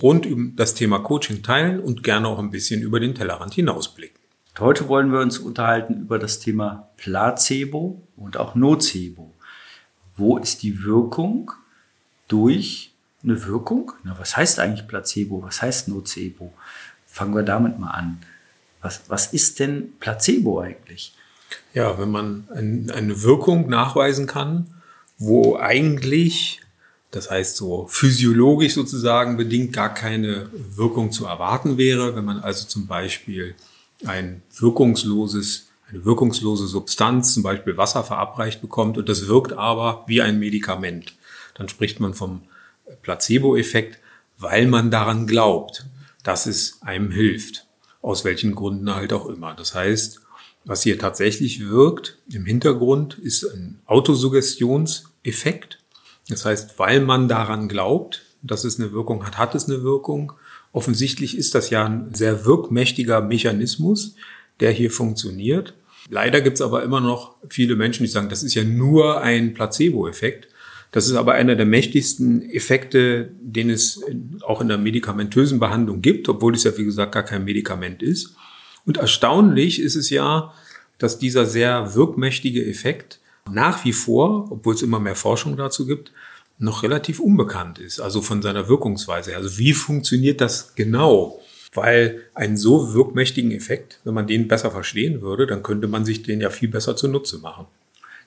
rund um das Thema Coaching teilen und gerne auch ein bisschen über den Tellerrand hinausblicken. Heute wollen wir uns unterhalten über das Thema Placebo und auch Nocebo. Wo ist die Wirkung durch eine Wirkung? Na, was heißt eigentlich Placebo? Was heißt Nocebo? Fangen wir damit mal an. Was, was ist denn Placebo eigentlich? Ja, wenn man ein, eine Wirkung nachweisen kann, wo eigentlich das heißt, so physiologisch sozusagen bedingt gar keine Wirkung zu erwarten wäre, wenn man also zum Beispiel ein wirkungsloses, eine wirkungslose Substanz, zum Beispiel Wasser verabreicht bekommt und das wirkt aber wie ein Medikament. Dann spricht man vom Placebo-Effekt, weil man daran glaubt, dass es einem hilft. Aus welchen Gründen halt auch immer. Das heißt, was hier tatsächlich wirkt im Hintergrund ist ein Autosuggestionseffekt. Das heißt, weil man daran glaubt, dass es eine Wirkung hat, hat es eine Wirkung. Offensichtlich ist das ja ein sehr wirkmächtiger Mechanismus, der hier funktioniert. Leider gibt es aber immer noch viele Menschen, die sagen, das ist ja nur ein Placebo-Effekt. Das ist aber einer der mächtigsten Effekte, den es auch in der medikamentösen Behandlung gibt, obwohl es ja, wie gesagt, gar kein Medikament ist. Und erstaunlich ist es ja, dass dieser sehr wirkmächtige Effekt nach wie vor, obwohl es immer mehr Forschung dazu gibt, noch relativ unbekannt ist, also von seiner Wirkungsweise. Also wie funktioniert das genau? Weil einen so wirkmächtigen Effekt, wenn man den besser verstehen würde, dann könnte man sich den ja viel besser zunutze machen.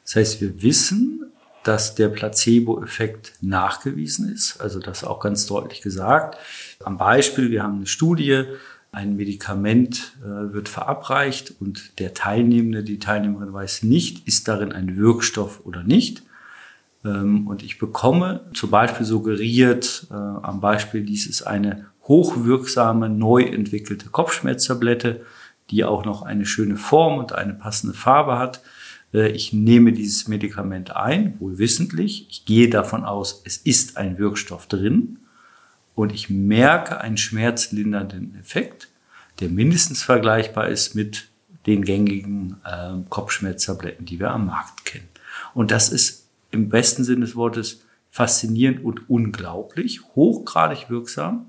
Das heißt, wir wissen, dass der Placebo-Effekt nachgewiesen ist, also das auch ganz deutlich gesagt. Am Beispiel, wir haben eine Studie, ein Medikament äh, wird verabreicht und der Teilnehmende, die Teilnehmerin weiß nicht, ist darin ein Wirkstoff oder nicht. Ähm, und ich bekomme zum Beispiel suggeriert, äh, am Beispiel dies ist eine hochwirksame, neu entwickelte Kopfschmerztablette, die auch noch eine schöne Form und eine passende Farbe hat. Äh, ich nehme dieses Medikament ein, wohl wissentlich. Ich gehe davon aus, es ist ein Wirkstoff drin und ich merke einen schmerzlindernden Effekt, der mindestens vergleichbar ist mit den gängigen äh, Kopfschmerztabletten, die wir am Markt kennen. Und das ist im besten Sinne des Wortes faszinierend und unglaublich, hochgradig wirksam.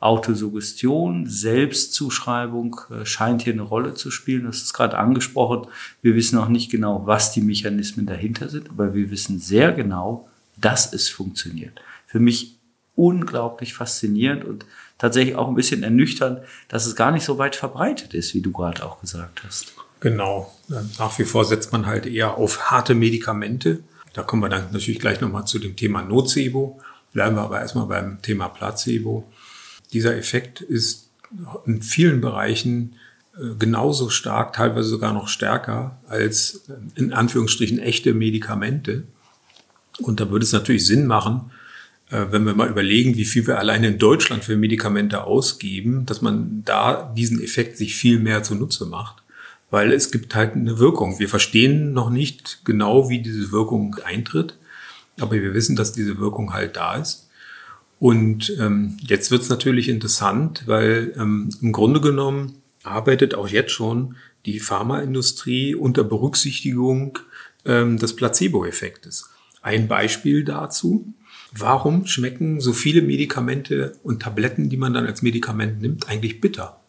Autosuggestion, Selbstzuschreibung äh, scheint hier eine Rolle zu spielen. Das ist gerade angesprochen. Wir wissen auch nicht genau, was die Mechanismen dahinter sind, aber wir wissen sehr genau, dass es funktioniert. Für mich unglaublich faszinierend und tatsächlich auch ein bisschen ernüchternd, dass es gar nicht so weit verbreitet ist, wie du gerade auch gesagt hast. Genau. Nach wie vor setzt man halt eher auf harte Medikamente. Da kommen wir dann natürlich gleich nochmal zu dem Thema Nocebo. Bleiben wir aber erstmal beim Thema Placebo. Dieser Effekt ist in vielen Bereichen äh, genauso stark, teilweise sogar noch stärker als äh, in Anführungsstrichen echte Medikamente. Und da würde es natürlich Sinn machen, wenn wir mal überlegen, wie viel wir alleine in Deutschland für Medikamente ausgeben, dass man da diesen Effekt sich viel mehr zunutze macht. Weil es gibt halt eine Wirkung. Wir verstehen noch nicht genau, wie diese Wirkung eintritt, aber wir wissen, dass diese Wirkung halt da ist. Und ähm, jetzt wird es natürlich interessant, weil ähm, im Grunde genommen arbeitet auch jetzt schon die Pharmaindustrie unter Berücksichtigung ähm, des Placebo-Effektes. Ein Beispiel dazu warum schmecken so viele Medikamente und Tabletten, die man dann als Medikament nimmt, eigentlich bitter?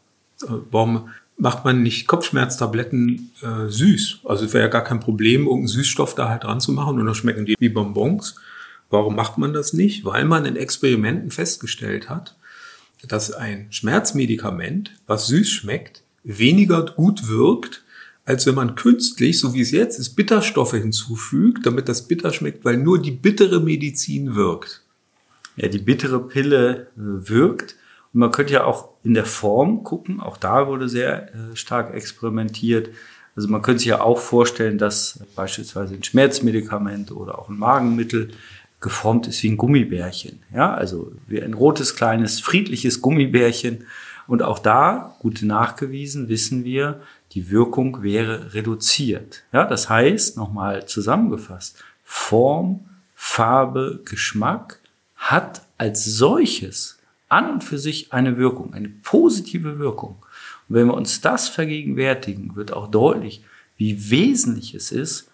Äh, warum macht man nicht Kopfschmerztabletten äh, süß? Also es wäre ja gar kein Problem, irgendeinen Süßstoff da halt dran zu machen und dann schmecken die wie Bonbons. Warum macht man das nicht? Weil man in Experimenten festgestellt hat, dass ein Schmerzmedikament, was süß schmeckt, weniger gut wirkt als wenn man künstlich, so wie es jetzt ist, Bitterstoffe hinzufügt, damit das bitter schmeckt, weil nur die bittere Medizin wirkt. Ja, die bittere Pille äh, wirkt. Und man könnte ja auch in der Form gucken. Auch da wurde sehr äh, stark experimentiert. Also man könnte sich ja auch vorstellen, dass beispielsweise ein Schmerzmedikament oder auch ein Magenmittel geformt ist wie ein Gummibärchen. Ja, also wie ein rotes, kleines, friedliches Gummibärchen Und auch da, gut nachgewiesen, wissen wir, die Wirkung wäre reduziert. Ja, das heißt, nochmal zusammengefasst, Form, Farbe, Geschmack hat als solches an und für sich eine Wirkung, eine positive Wirkung. Und wenn wir uns das vergegenwärtigen, wird auch deutlich, wie wesentlich es ist,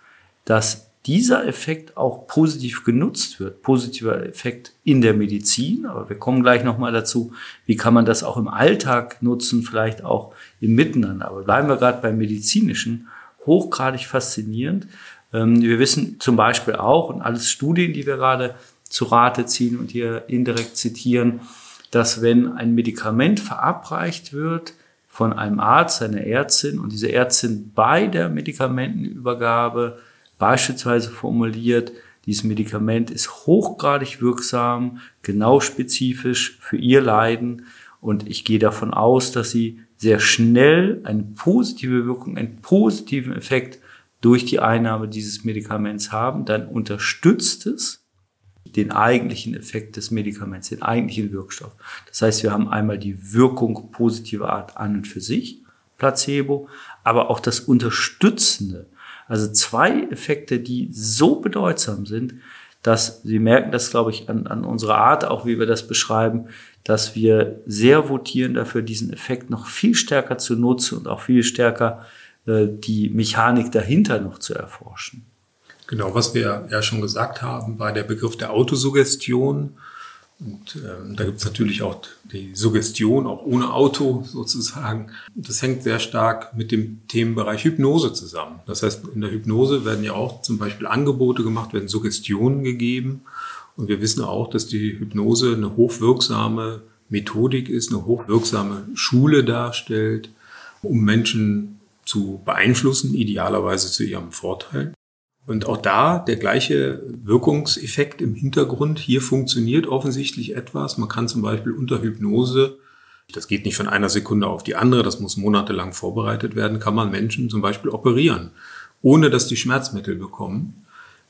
dass dieser Effekt auch positiv genutzt wird. Positiver Effekt in der Medizin, aber wir kommen gleich nochmal dazu, wie kann man das auch im Alltag nutzen, vielleicht auch im Miteinander. Aber bleiben wir gerade beim medizinischen, hochgradig faszinierend. Ähm, wir wissen zum Beispiel auch, und alles Studien, die wir gerade zu Rate ziehen und hier indirekt zitieren, dass wenn ein Medikament verabreicht wird von einem Arzt, einer Ärztin und diese Ärztin bei der Medikamentenübergabe beispielsweise formuliert, dieses Medikament ist hochgradig wirksam, genau spezifisch für ihr Leiden und ich gehe davon aus, dass sie sehr schnell eine positive Wirkung, einen positiven Effekt durch die Einnahme dieses Medikaments haben, dann unterstützt es den eigentlichen Effekt des Medikaments, den eigentlichen Wirkstoff. Das heißt, wir haben einmal die Wirkung positiver Art an und für sich, Placebo, aber auch das Unterstützende. Also zwei Effekte, die so bedeutsam sind, dass Sie merken das, glaube ich, an, an unserer Art, auch wie wir das beschreiben, dass wir sehr votieren dafür, diesen Effekt noch viel stärker zu nutzen und auch viel stärker äh, die Mechanik dahinter noch zu erforschen. Genau, was wir ja schon gesagt haben, war der Begriff der Autosuggestion. Und ähm, da gibt es natürlich auch die Suggestion, auch ohne Auto sozusagen. Das hängt sehr stark mit dem Themenbereich Hypnose zusammen. Das heißt, in der Hypnose werden ja auch zum Beispiel Angebote gemacht, werden Suggestionen gegeben. Und wir wissen auch, dass die Hypnose eine hochwirksame Methodik ist, eine hochwirksame Schule darstellt, um Menschen zu beeinflussen, idealerweise zu ihrem Vorteil. Und auch da der gleiche Wirkungseffekt im Hintergrund. Hier funktioniert offensichtlich etwas. Man kann zum Beispiel unter Hypnose, das geht nicht von einer Sekunde auf die andere, das muss monatelang vorbereitet werden, kann man Menschen zum Beispiel operieren, ohne dass die Schmerzmittel bekommen.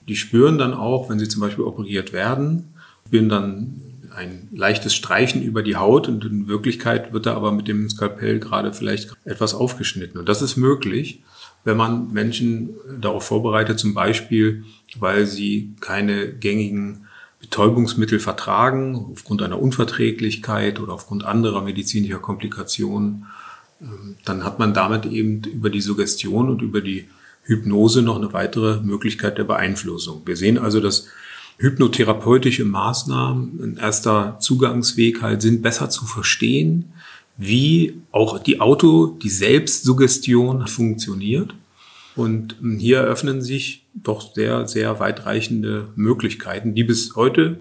Die spüren dann auch, wenn sie zum Beispiel operiert werden, spüren dann ein leichtes Streichen über die Haut und in Wirklichkeit wird da aber mit dem Skalpell gerade vielleicht etwas aufgeschnitten. Und das ist möglich wenn man Menschen darauf vorbereitet, zum Beispiel, weil sie keine gängigen Betäubungsmittel vertragen, aufgrund einer Unverträglichkeit oder aufgrund anderer medizinischer Komplikationen, ähm, dann hat man damit eben über die Suggestion und über die Hypnose noch eine weitere Möglichkeit der Beeinflussung. Wir sehen also, dass hypnotherapeutische Maßnahmen ein erster Zugangsweg halt sind, besser zu verstehen, wie auch die Auto, die Selbstsuggestion funktioniert. Und ähm, hier eröffnen sich doch sehr, sehr weitreichende Möglichkeiten, die bis heute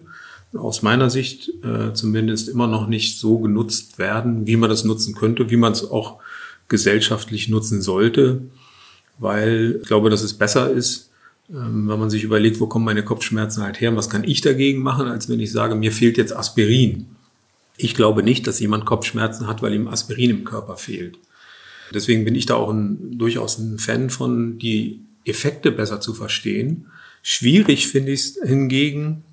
aus meiner Sicht äh, zumindest immer noch nicht so genutzt werden, wie man das nutzen könnte, wie man es auch gesellschaftlich nutzen sollte, weil ich glaube, dass es besser ist, ähm, wenn man sich überlegt, wo kommen meine Kopfschmerzen halt her und was kann ich dagegen machen, als wenn ich sage, mir fehlt jetzt Aspirin. Ich glaube nicht, dass jemand Kopfschmerzen hat, weil ihm Aspirin im Körper fehlt. Deswegen bin ich da auch ein, durchaus ein Fan von, die Effekte besser zu verstehen. Schwierig finde ich es hingegen,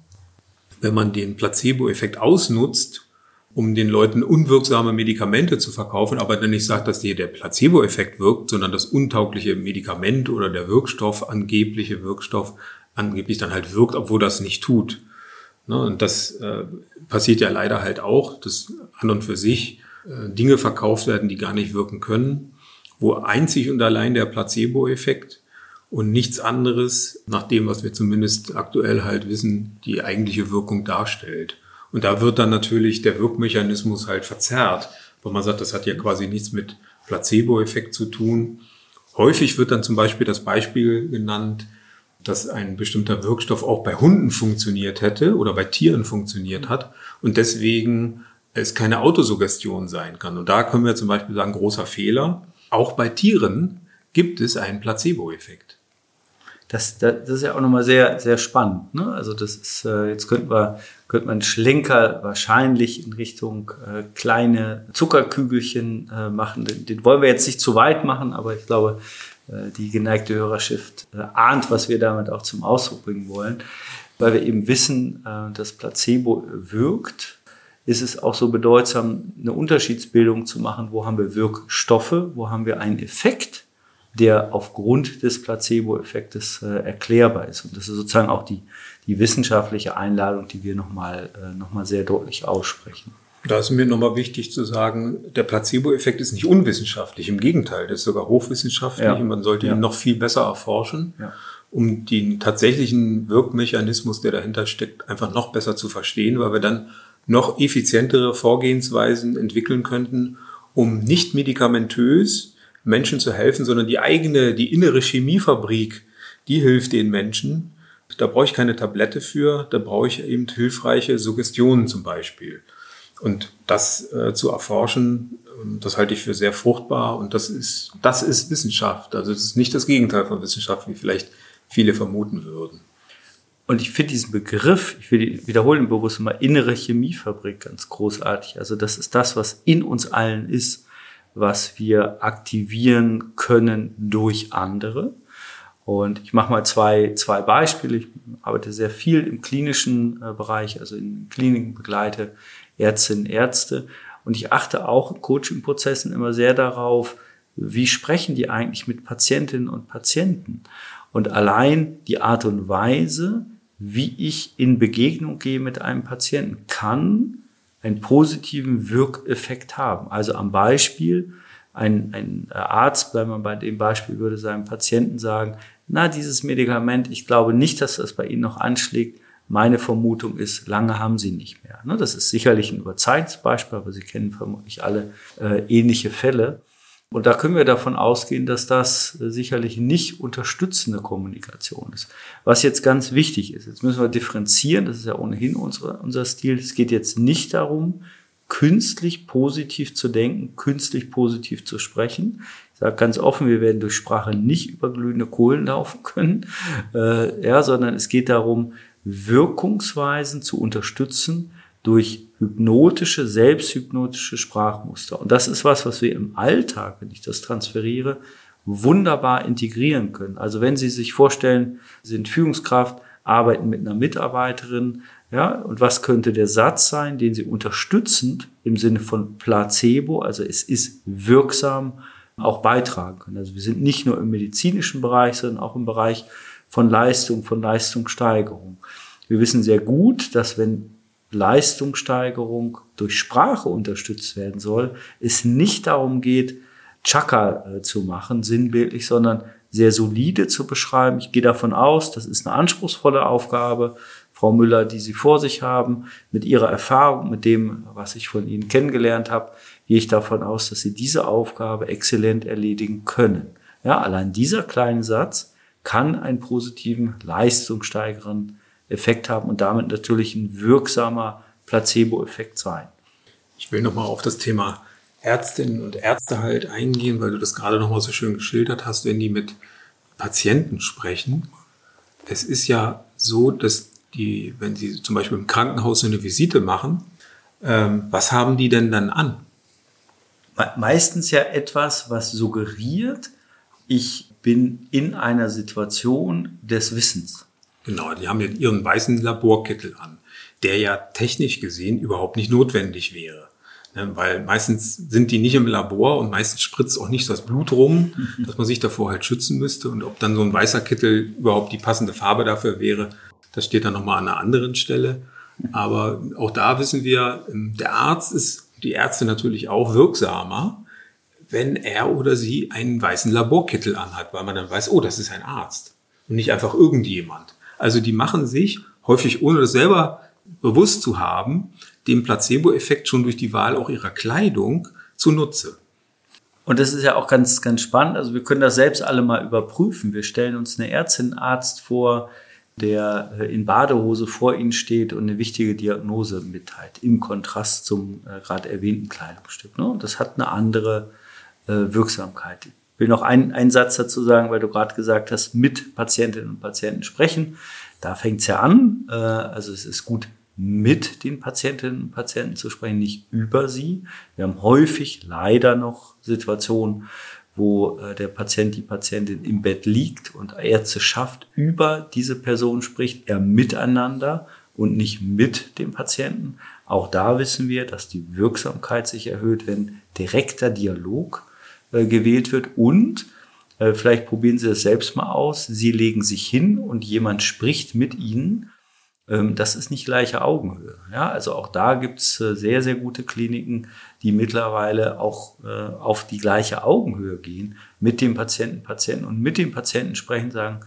wenn man den Placebo-Effekt ausnutzt, um den Leuten unwirksame Medikamente zu verkaufen, aber dann nicht sagt, dass hier der Placebo-Effekt wirkt, sondern das untaugliche Medikament oder der Wirkstoff, angebliche Wirkstoff, angeblich dann halt wirkt, obwohl das nicht tut. Ne, und das äh, passiert ja leider halt auch, dass an und für sich äh, Dinge verkauft werden, die gar nicht wirken können, wo einzig und allein der Placebo-Effekt und nichts anderes, nach dem, was wir zumindest aktuell halt wissen, die eigentliche Wirkung darstellt. Und da wird dann natürlich der Wirkmechanismus halt verzerrt, weil man sagt, das hat ja quasi nichts mit Placebo-Effekt zu tun. Häufig wird dann zum Beispiel das Beispiel genannt, dass ein bestimmter Wirkstoff auch bei Hunden funktioniert hätte oder bei Tieren funktioniert hat und deswegen es keine Autosuggestion sein kann. Und da können wir zum Beispiel sagen, großer Fehler. Auch bei Tieren gibt es einen Placebo-Effekt. Das, das, das, ist ja auch nochmal sehr, sehr spannend. Ne? Also das ist, äh, jetzt könnten wir, könnte man Schlenker wahrscheinlich in Richtung äh, kleine Zuckerkügelchen äh, machen. Den, den wollen wir jetzt nicht zu weit machen, aber ich glaube, die geneigte Hörerschaft äh, ahnt, was wir damit auch zum Ausdruck bringen wollen, weil wir eben wissen, äh, dass Placebo wirkt. ist es auch so bedeutsam, eine Unterschiedsbildung zu machen, wo haben wir Wirkstoffe, wo haben wir einen Effekt, der aufgrund des Placebo-Effektes äh, erklärbar ist. Und das ist sozusagen auch die, die wissenschaftliche Einladung, die wir nochmal äh, noch sehr deutlich aussprechen. Da ist mir nochmal wichtig zu sagen, der Placebo-Effekt ist nicht unwissenschaftlich. Im Gegenteil, der ist sogar hochwissenschaftlich ja. und man sollte ja. ihn noch viel besser erforschen, ja. um den tatsächlichen Wirkmechanismus, der dahinter steckt, einfach noch besser zu verstehen, weil wir dann noch effizientere Vorgehensweisen entwickeln könnten, um nicht medikamentös Menschen zu helfen, sondern die eigene, die innere Chemiefabrik, die hilft den Menschen. Da brauche ich keine Tablette für, da brauche ich eben hilfreiche Suggestionen zum Beispiel. Und das äh, zu erforschen, ähm, das halte ich für sehr fruchtbar und das ist, das ist Wissenschaft. Also es ist nicht das Gegenteil von Wissenschaft, wie vielleicht viele vermuten würden. Und ich finde diesen Begriff, ich wiederhole ihn bewusst mal, innere Chemiefabrik ganz großartig. Also das ist das, was in uns allen ist, was wir aktivieren können durch andere. Und ich mache mal zwei, zwei Beispiele. Ich arbeite sehr viel im klinischen äh, Bereich, also in Kliniken begleite Ärztinnen, Ärzte. Und ich achte auch in Coaching-Prozessen immer sehr darauf, wie sprechen die eigentlich mit Patientinnen und Patienten. Und allein die Art und Weise, wie ich in Begegnung gehe mit einem Patienten, kann einen positiven Wirkeffekt haben. Also am Beispiel, ein, ein Arzt, bleiben wir bei dem Beispiel, würde seinem Patienten sagen, na, dieses Medikament, ich glaube nicht, dass das bei Ihnen noch anschlägt, meine Vermutung ist, lange haben sie nicht mehr. Ne, das ist sicherlich ein Überzeugungsbeispiel, aber Sie kennen vermutlich alle äh, ähnliche Fälle. Und da können wir davon ausgehen, dass das äh, sicherlich nicht unterstützende Kommunikation ist. Was jetzt ganz wichtig ist, jetzt müssen wir differenzieren, das ist ja ohnehin unsere, unser Stil. Es geht jetzt nicht darum, künstlich positiv zu denken, künstlich positiv zu sprechen. Ich sage ganz offen, wir werden durch Sprache nicht über glühende Kohlen laufen können, äh, ja, sondern es geht darum, Wirkungsweisen zu unterstützen durch hypnotische, selbsthypnotische Sprachmuster. Und das ist was, was wir im Alltag, wenn ich das transferiere, wunderbar integrieren können. Also wenn Sie sich vorstellen, Sie sind Führungskraft, arbeiten mit einer Mitarbeiterin, ja, und was könnte der Satz sein, den Sie unterstützend im Sinne von Placebo, also es ist wirksam, auch beitragen können. Also wir sind nicht nur im medizinischen Bereich, sondern auch im Bereich von Leistung, von Leistungssteigerung. Wir wissen sehr gut, dass wenn Leistungssteigerung durch Sprache unterstützt werden soll, es nicht darum geht, Chaka äh, zu machen, sinnbildlich, sondern sehr solide zu beschreiben. Ich gehe davon aus, das ist eine anspruchsvolle Aufgabe. Frau Müller, die Sie vor sich haben, mit Ihrer Erfahrung, mit dem, was ich von Ihnen kennengelernt habe, gehe ich davon aus, dass Sie diese Aufgabe exzellent erledigen können. Ja, allein dieser kleine Satz kann einen positiven, leistungssteigernden Effekt haben und damit natürlich ein wirksamer Placebo-Effekt sein. Ich will nochmal auf das Thema Ärztinnen und Ärzte halt eingehen, weil du das gerade nochmal so schön geschildert hast, wenn die mit Patienten sprechen. Es ist ja so, dass die, wenn sie zum Beispiel im Krankenhaus eine Visite machen, ähm, was haben die denn dann an? Meistens ja etwas, was suggeriert, ich bin in einer Situation des Wissens. Genau, die haben jetzt ihren weißen Laborkittel an, der ja technisch gesehen überhaupt nicht notwendig wäre. Ne, weil meistens sind die nicht im Labor und meistens spritzt auch nicht das Blut rum, dass man sich davor halt schützen müsste. Und ob dann so ein weißer Kittel überhaupt die passende Farbe dafür wäre, das steht dann nochmal an einer anderen Stelle. Aber auch da wissen wir, ähm, der Arzt ist, die Ärzte natürlich auch wirksamer, wenn er oder sie einen weißen Laborkittel anhat, weil man dann weiß, oh, das ist ein Arzt und nicht einfach irgendjemand. Also die machen sich häufig, ohne das selber bewusst zu haben, dem Placebo-Effekt schon durch die Wahl auch ihrer Kleidung zunutze. Und das ist ja auch ganz, ganz spannend. Also wir können das selbst alle mal überprüfen. Wir stellen uns eine Ärztin, Arzt vor, der äh, in Badehose vor Ihnen steht und eine wichtige Diagnose mitteilt, im Kontrast zum äh, gerade erwähnten Kleidungsstück. Ne? Das hat eine andere Wirksamkeit. Ich will noch einen, einen Satz dazu sagen, weil du gerade gesagt hast, mit Patientinnen und Patienten sprechen. Da fängt es ja an. Äh, also es ist gut, mit den Patientinnen und Patienten zu sprechen, nicht über sie. Wir haben häufig leider noch Situationen, wo äh, der Patient, die Patientin im Bett liegt und Ärzte schafft, über diese Person spricht, er miteinander und nicht mit dem Patienten. Auch da wissen wir, dass die Wirksamkeit sich erhöht, wenn direkter Dialog äh, gewählt wird und äh, vielleicht probieren Sie das selbst mal aus. Sie legen sich hin und jemand spricht mit Ihnen. Ähm, das ist nicht gleiche Augenhöhe. Ja, also auch da gibt's äh, sehr, sehr gute Kliniken, die mittlerweile auch auf die gleiche Augenhöhe gehen mit dem Patienten, Patienten und mit dem Patienten sprechen, sagen,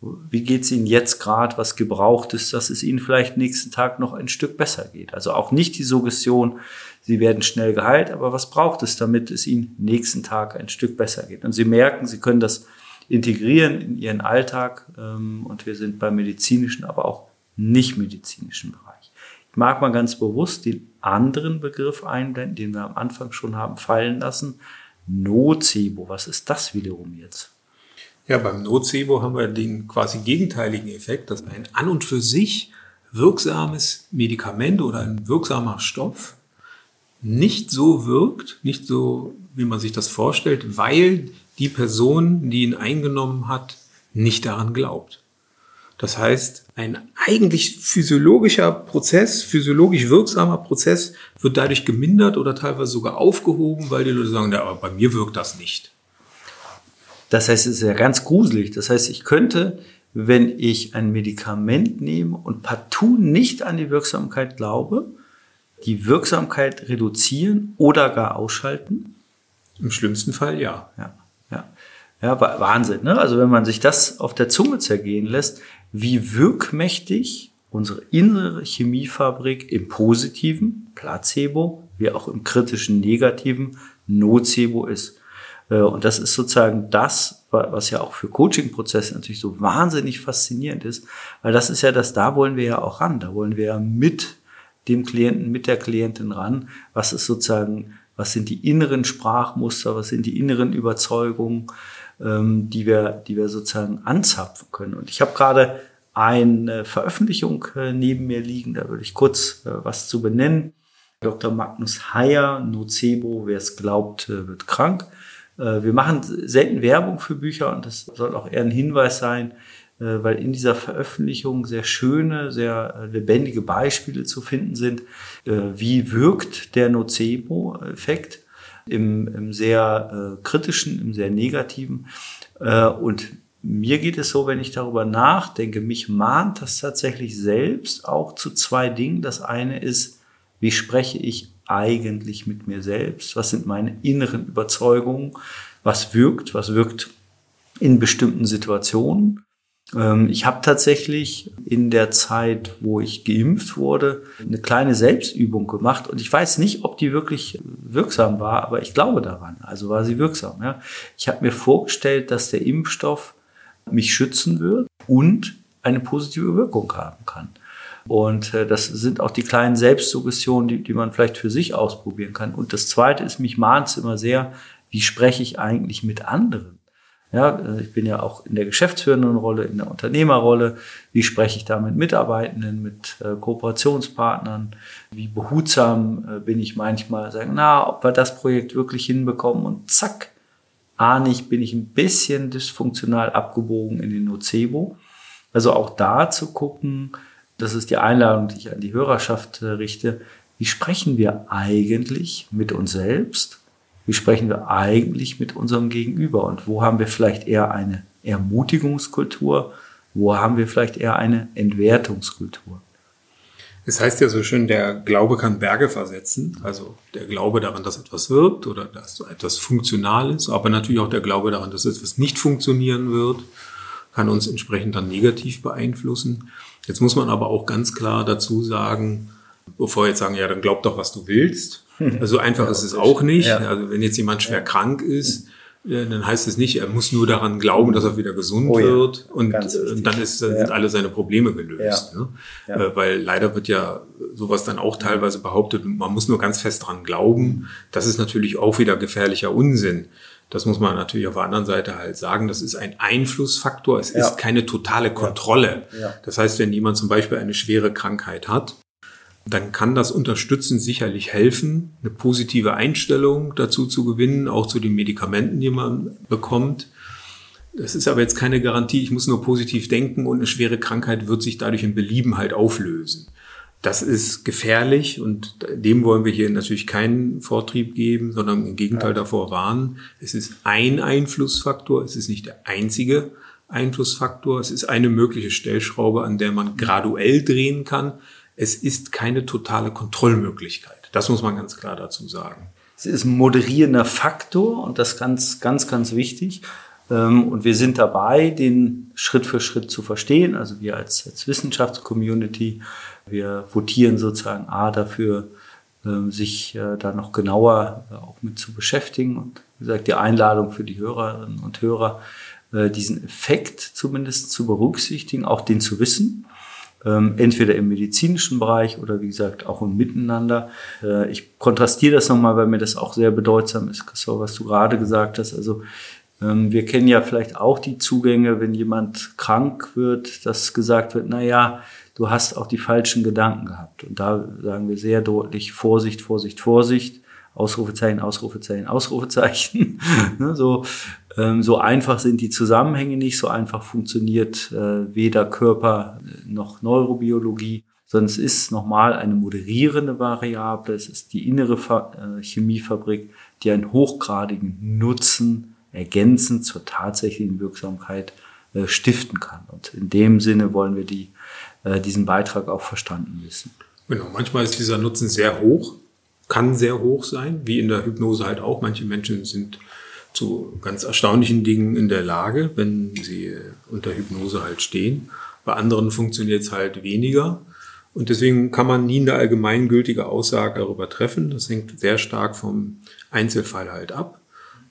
wie geht's Ihnen jetzt gerade, was gebraucht ist, dass es Ihnen vielleicht nächsten Tag noch ein Stück besser geht. Also auch nicht die Suggestion, Sie werden schnell geheilt, aber was braucht es, damit es Ihnen nächsten Tag ein Stück besser geht. Und Sie merken, Sie können das integrieren in Ihren Alltag ähm, und wir sind beim medizinischen, aber auch nicht medizinischen Bereich. Ich mag mal ganz bewusst den anderen Begriff einblenden, den wir am Anfang schon haben fallen lassen. Nocebo. Was ist das wiederum jetzt? Ja, beim Nocebo haben wir den quasi gegenteiligen Effekt, dass ein an und für sich wirksames Medikament oder ein wirksamer Stoff nicht so wirkt, nicht so, wie man sich das vorstellt, weil die Person, die ihn eingenommen hat, nicht daran glaubt. Das heißt, ein eigentlich physiologischer Prozess, physiologisch wirksamer Prozess wird dadurch gemindert oder teilweise sogar aufgehoben, weil die Leute sagen, ja, aber bei mir wirkt das nicht. Das heißt, es ist ja ganz gruselig. Das heißt, ich könnte, wenn ich ein Medikament nehme und partout nicht an die Wirksamkeit glaube, die Wirksamkeit reduzieren oder gar ausschalten? Im schlimmsten Fall ja. Ja, ja. Ja, Wahnsinn. Ne? Also wenn man sich das auf der Zunge zergehen lässt, wie wirkmächtig unsere innere Chemiefabrik im positiven Placebo, wie auch im kritischen negativen Nocebo ist. Äh, und das ist sozusagen das, was ja auch für Coaching-Prozesse natürlich so wahnsinnig faszinierend ist, weil das ist ja das, da wollen wir ja auch ran, da wollen wir ja mit dem Klienten, mit der Klientin ran, was ist sozusagen, was sind die inneren Sprachmuster, was sind die inneren Überzeugungen, ähm, die, wir, die wir sozusagen anzapfen können. Und ich habe gerade eine Veröffentlichung äh, neben mir liegen, da würde ich kurz äh, was zu benennen. Dr. Magnus Heyer, Nocebo, wer es glaubt, wird krank. Wir machen selten Werbung für Bücher und das soll auch eher ein Hinweis sein, weil in dieser Veröffentlichung sehr schöne, sehr lebendige Beispiele zu finden sind. Wie wirkt der Nocebo-Effekt? im, im sehr äh, kritischen, im sehr negativen. Äh, und mir geht es so, wenn ich darüber nachdenke, mich mahnt das tatsächlich selbst auch zu zwei Dingen. Das eine ist, wie spreche ich eigentlich mit mir selbst? Was sind meine inneren Überzeugungen? Was wirkt? Was wirkt in bestimmten Situationen? Ähm, ich habe tatsächlich in der Zeit, wo ich geimpft wurde, eine kleine Selbstübung gemacht und ich weiß nicht, ob die wirklich wirksam war, aber ich glaube daran. Also war sie wirksam. Ja. Ich habe mir vorgestellt, dass der Impfstoff mich schützen wird und eine positive Wirkung haben kann. Und äh, das sind auch die kleinen Selbstsuggestionen, die, die man vielleicht für sich ausprobieren kann. Und das Zweite ist, mich mahnt es immer sehr, wie spreche ich eigentlich mit anderen? Ja, äh, ich bin ja auch in der geschäftsführenden Rolle, in der Unternehmerrolle. Wie spreche ich da mit Mitarbeitenden, mit äh, Kooperationspartnern? Wie behutsam äh, bin ich manchmal? Sagen, na, ob wir das Projekt wirklich hinbekommen? Und zack, ahne ich, bin ich ein bisschen dysfunktional abgebogen in den Nocebo. Also auch da zu gucken, das ist die Einladung, die ich an die Hörerschaft richte. Wie sprechen wir eigentlich mit uns selbst? wie sprechen wir eigentlich mit unserem Gegenüber und wo haben wir vielleicht eher eine Ermutigungskultur, wo haben wir vielleicht eher eine Entwertungskultur. Es heißt ja so schön, der Glaube kann Berge versetzen, also der Glaube daran, dass etwas wirkt oder dass etwas funktional ist, aber natürlich auch der Glaube daran, dass etwas nicht funktionieren wird, kann uns entsprechend dann negativ beeinflussen. Jetzt muss man aber auch ganz klar dazu sagen, bevor wir jetzt sagen, ja, dann glaub doch, was du willst, also einfach ja, ist es auch nicht. Ja. Also wenn jetzt jemand schwer ja. krank ist, äh, dann heißt es nicht, er muss nur daran glauben, dass er wieder gesund oh, wird und äh, dann ist, sind alle seine Probleme gelöst. Ne? Äh, weil leider wird ja sowas dann auch teilweise behauptet, man muss nur ganz fest dran glauben. Das ist natürlich auch wieder gefährlicher Unsinn. Das muss man natürlich auf der anderen Seite halt sagen. Das ist ein Einflussfaktor. Es ist keine totale Kontrolle. Das heißt, wenn jemand zum Beispiel eine schwere Krankheit hat, dann kann das Unterstützen sicherlich helfen, eine positive Einstellung dazu zu gewinnen, auch zu den Medikamenten, die man bekommt. Das ist aber jetzt keine Garantie, ich muss nur positiv denken und eine schwere Krankheit wird sich dadurch in Belieben halt auflösen. Das ist gefährlich und dem wollen wir hier natürlich keinen Vortrieb geben, sondern im Gegenteil davor warnen. Es ist ein Einflussfaktor, es ist nicht der einzige Einflussfaktor, es ist eine mögliche Stellschraube, an der man graduell drehen kann. Es ist keine totale Kontrollmöglichkeit. Das muss man ganz klar dazu sagen. Es ist ein moderierender Faktor und das ganz, ganz, ganz wichtig. Ähm, und wir sind dabei, den Schritt für Schritt zu verstehen. Also wir als, als Wissenschaftscommunity, wir votieren sozusagen A dafür, ähm, sich äh, da noch genauer äh, auch mit zu beschäftigen. Und wie gesagt, die Einladung für die Hörerinnen und Hörer, äh, diesen Effekt zumindest zu berücksichtigen, auch den zu wissen. Ähm, entweder im medizinischen Bereich oder wie gesagt auch im Miteinander. Ich kontrastiere das nochmal, weil mir das auch sehr bedeutsam ist, Christoph, was du gerade gesagt hast. Also wir kennen ja vielleicht auch die Zugänge, wenn jemand krank wird, dass gesagt wird, na ja, du hast auch die falschen Gedanken gehabt. Und da sagen wir sehr deutlich, Vorsicht, Vorsicht, Vorsicht, Ausrufezeichen, Ausrufezeichen, Ausrufezeichen. Ne, so, ähm, so einfach sind die Zusammenhänge nicht, so einfach funktioniert äh, weder Körper noch Neurobiologie, sondern es ist nochmal eine moderierende Variable, es ist die innere äh, Chemiefabrik, die einen hochgradigen Nutzen ergänzend zur tatsächlichen Wirksamkeit äh, stiften kann. Und in dem Sinne wollen wir die, äh, diesen Beitrag auch verstanden wissen. Genau, manchmal ist dieser Nutzen sehr hoch, kann sehr hoch sein, wie in der Hypnose halt auch. Manche Menschen sind zu ganz erstaunlichen Dingen in der Lage, wenn sie unter Hypnose halt stehen. Bei anderen funktioniert es halt weniger. Und deswegen kann man nie eine allgemeingültige Aussage darüber treffen. Das hängt sehr stark vom Einzelfall halt ab.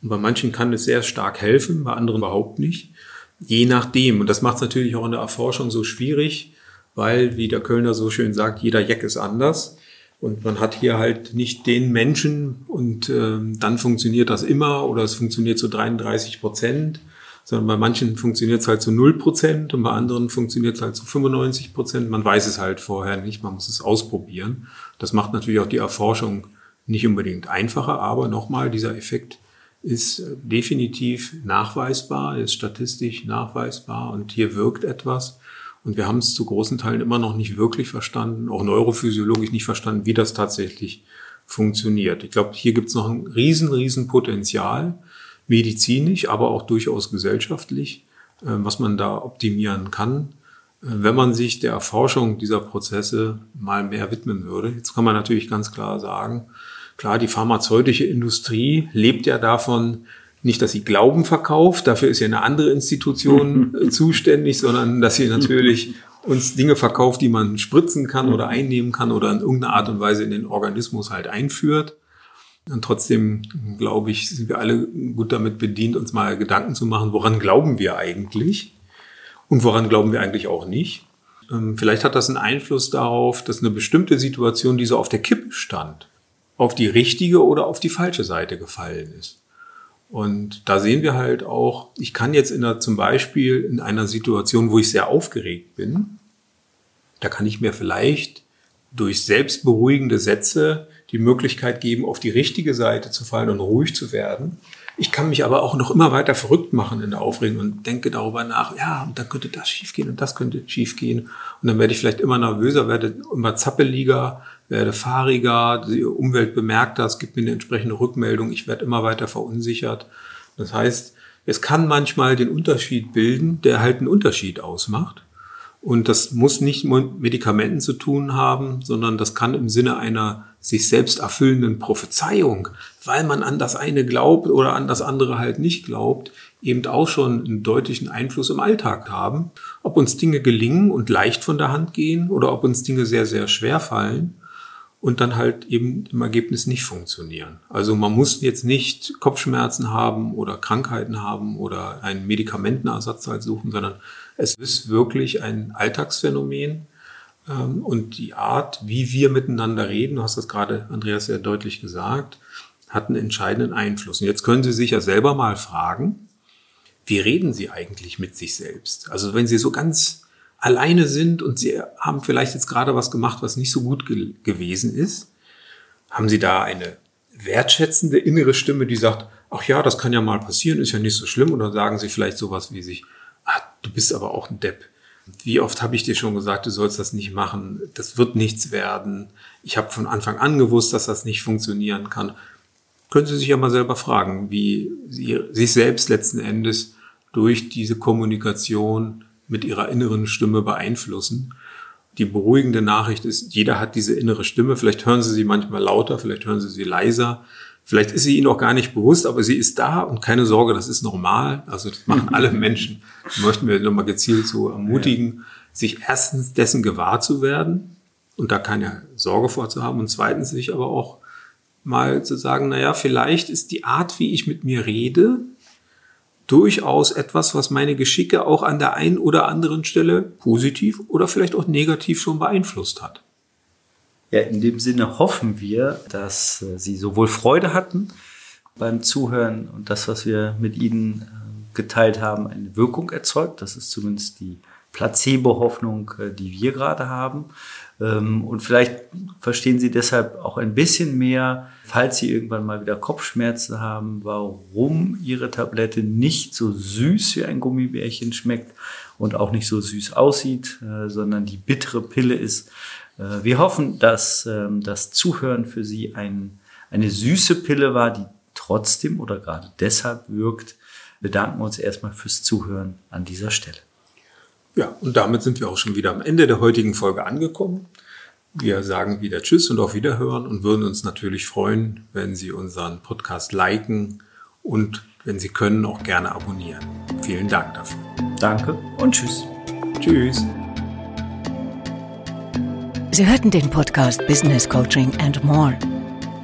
Und bei manchen kann es sehr stark helfen, bei anderen überhaupt nicht. Je nachdem. Und das macht es natürlich auch in der Erforschung so schwierig, weil, wie der Kölner so schön sagt, jeder Jack ist anders. Und man hat hier halt nicht den Menschen und ähm, dann funktioniert das immer oder es funktioniert zu 33 Prozent, sondern bei manchen funktioniert es halt zu 0 Prozent und bei anderen funktioniert es halt zu 95 Prozent. Man weiß es halt vorher nicht, man muss es ausprobieren. Das macht natürlich auch die Erforschung nicht unbedingt einfacher, aber nochmal, dieser Effekt ist äh, definitiv nachweisbar, ist statistisch nachweisbar und hier wirkt etwas. Und wir haben es zu großen Teilen immer noch nicht wirklich verstanden, auch neurophysiologisch nicht verstanden, wie das tatsächlich funktioniert. Ich glaube, hier gibt es noch ein riesen, riesen Potenzial, medizinisch, aber auch durchaus gesellschaftlich, äh, was man da optimieren kann, äh, wenn man sich der Erforschung dieser Prozesse mal mehr widmen würde. Jetzt kann man natürlich ganz klar sagen, Klar, die pharmazeutische Industrie lebt ja davon, nicht, dass sie Glauben verkauft, dafür ist ja eine andere Institution zuständig, sondern dass sie natürlich uns Dinge verkauft, die man spritzen kann oder einnehmen kann oder in irgendeiner Art und Weise in den Organismus halt einführt. Und trotzdem, glaube ich, sind wir alle gut damit bedient, uns mal Gedanken zu machen, woran glauben wir eigentlich und woran glauben wir eigentlich auch nicht. Ähm, vielleicht hat das einen Einfluss darauf, dass eine bestimmte Situation, die so auf der Kippe stand, auf die richtige oder auf die falsche Seite gefallen ist. Und da sehen wir halt auch, ich kann jetzt in einer, zum Beispiel in einer Situation, wo ich sehr aufgeregt bin, da kann ich mir vielleicht durch selbstberuhigende Sätze die Möglichkeit geben, auf die richtige Seite zu fallen und ruhig zu werden. Ich kann mich aber auch noch immer weiter verrückt machen in der Aufregung und denke darüber nach, ja, und dann könnte das schiefgehen und das könnte schiefgehen. Und dann werde ich vielleicht immer nervöser, werde immer zappeliger, werde fahriger, die Umwelt bemerkt das, gibt mir eine entsprechende Rückmeldung, ich werde immer weiter verunsichert. Das heißt, es kann manchmal den Unterschied bilden, der halt einen Unterschied ausmacht. Und das muss nicht mit Medikamenten zu tun haben, sondern das kann im Sinne einer sich selbst erfüllenden Prophezeiung, weil man an das eine glaubt oder an das andere halt nicht glaubt, eben auch schon einen deutlichen Einfluss im Alltag haben. Ob uns Dinge gelingen und leicht von der Hand gehen oder ob uns Dinge sehr, sehr schwer fallen und dann halt eben im Ergebnis nicht funktionieren. Also man muss jetzt nicht Kopfschmerzen haben oder Krankheiten haben oder einen Medikamentenersatz halt suchen, sondern es ist wirklich ein Alltagsphänomen. Ähm, und die Art, wie wir miteinander reden, du hast das gerade, Andreas, sehr deutlich gesagt, hat einen entscheidenden Einfluss. Und jetzt können Sie sich ja selber mal fragen, wie reden Sie eigentlich mit sich selbst? Also wenn Sie so ganz alleine sind und sie haben vielleicht jetzt gerade was gemacht, was nicht so gut ge gewesen ist, haben sie da eine wertschätzende innere Stimme, die sagt, ach ja, das kann ja mal passieren, ist ja nicht so schlimm, oder sagen sie vielleicht sowas wie sich, ah, du bist aber auch ein Depp. Wie oft habe ich dir schon gesagt, du sollst das nicht machen, das wird nichts werden. Ich habe von Anfang an gewusst, dass das nicht funktionieren kann. Können Sie sich ja mal selber fragen, wie Sie sich selbst letzten Endes durch diese Kommunikation mit Ihrer inneren Stimme beeinflussen. Die beruhigende Nachricht ist, jeder hat diese innere Stimme. Vielleicht hören Sie sie manchmal lauter, vielleicht hören Sie sie leiser. Vielleicht ist sie Ihnen auch gar nicht bewusst, aber sie ist da und keine Sorge, das ist normal. Also das machen alle Menschen. Das möchten wir nochmal gezielt so ermutigen, ja. sich erstens dessen gewahr zu werden und da keine Sorge vorzuhaben und zweitens sich aber auch mal zu sagen, naja, vielleicht ist die Art, wie ich mit mir rede, durchaus etwas, was meine Geschicke auch an der einen oder anderen Stelle positiv oder vielleicht auch negativ schon beeinflusst hat. Ja, in dem Sinne hoffen wir, dass äh, Sie sowohl Freude hatten beim Zuhören und das, was wir mit Ihnen äh, geteilt haben, eine Wirkung erzeugt. Das ist zumindest die Placebo-Hoffnung, äh, die wir gerade haben. Ähm, und vielleicht verstehen Sie deshalb auch ein bisschen mehr, falls Sie irgendwann mal wieder Kopfschmerzen haben, warum Ihre Tablette nicht so süß wie ein Gummibärchen schmeckt und auch nicht so süß aussieht, äh, sondern die bittere Pille ist. Äh, wir hoffen, dass ähm, das Zuhören für Sie ein, eine süße Pille war, die trotzdem oder gerade deshalb wirkt. Wir bedanken uns erstmal fürs Zuhören an dieser Stelle. Ja, und damit sind wir auch schon wieder am Ende der heutigen Folge angekommen. Wir sagen wieder Tschüss und auf Wiederhören und würden uns natürlich freuen, wenn Sie unseren Podcast liken und wenn Sie können, auch gerne abonnieren. Vielen Dank dafür. Danke und Tschüss. Tschüss. Sie hörten den Podcast Business Coaching and More.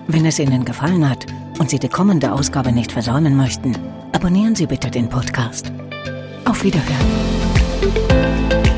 Wenn es Ihnen gefallen hat und Sie die kommende Ausgabe nicht versäumen möchten, abonnieren Sie bitte den Podcast. Auf Wiederhören. Música